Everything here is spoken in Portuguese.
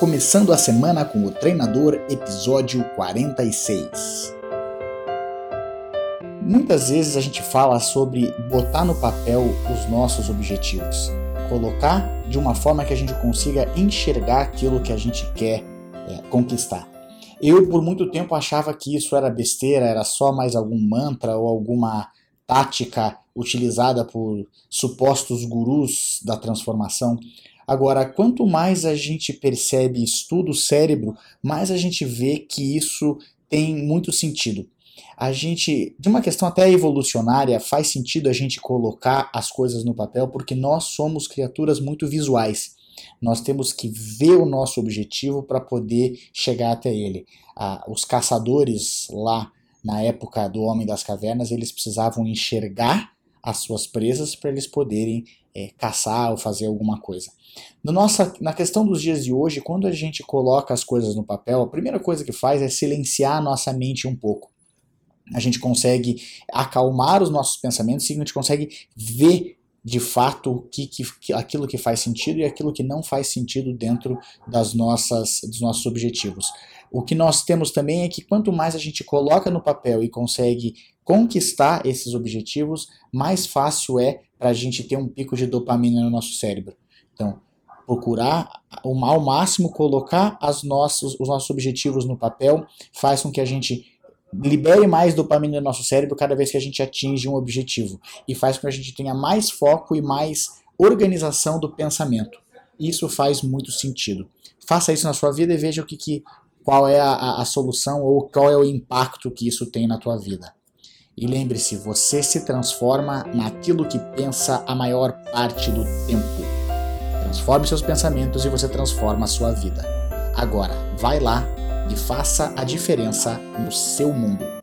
começando a semana com o treinador, episódio 46. Muitas vezes a gente fala sobre botar no papel os nossos objetivos, colocar de uma forma que a gente consiga enxergar aquilo que a gente quer é, conquistar. Eu, por muito tempo, achava que isso era besteira, era só mais algum mantra ou alguma tática utilizada por supostos gurus da transformação. Agora, quanto mais a gente percebe e estuda o cérebro, mais a gente vê que isso tem muito sentido. A gente, de uma questão até evolucionária, faz sentido a gente colocar as coisas no papel porque nós somos criaturas muito visuais. Nós temos que ver o nosso objetivo para poder chegar até ele. Ah, os caçadores lá na época do Homem das Cavernas, eles precisavam enxergar as suas presas para eles poderem é, caçar ou fazer alguma coisa. No nossa, na questão dos dias de hoje, quando a gente coloca as coisas no papel, a primeira coisa que faz é silenciar a nossa mente um pouco. A gente consegue acalmar os nossos pensamentos e a gente consegue ver de fato o que, que, aquilo que faz sentido e aquilo que não faz sentido dentro das nossas, dos nossos objetivos. O que nós temos também é que quanto mais a gente coloca no papel e consegue conquistar esses objetivos, mais fácil é para a gente ter um pico de dopamina no nosso cérebro. Então, procurar ao máximo colocar as nossas, os nossos objetivos no papel faz com que a gente libere mais dopamina no nosso cérebro cada vez que a gente atinge um objetivo e faz com que a gente tenha mais foco e mais organização do pensamento. Isso faz muito sentido. Faça isso na sua vida e veja o que, que qual é a, a solução ou qual é o impacto que isso tem na tua vida. E lembre-se, você se transforma naquilo que pensa a maior parte do tempo. Transforme seus pensamentos e você transforma a sua vida. Agora, vai lá e faça a diferença no seu mundo.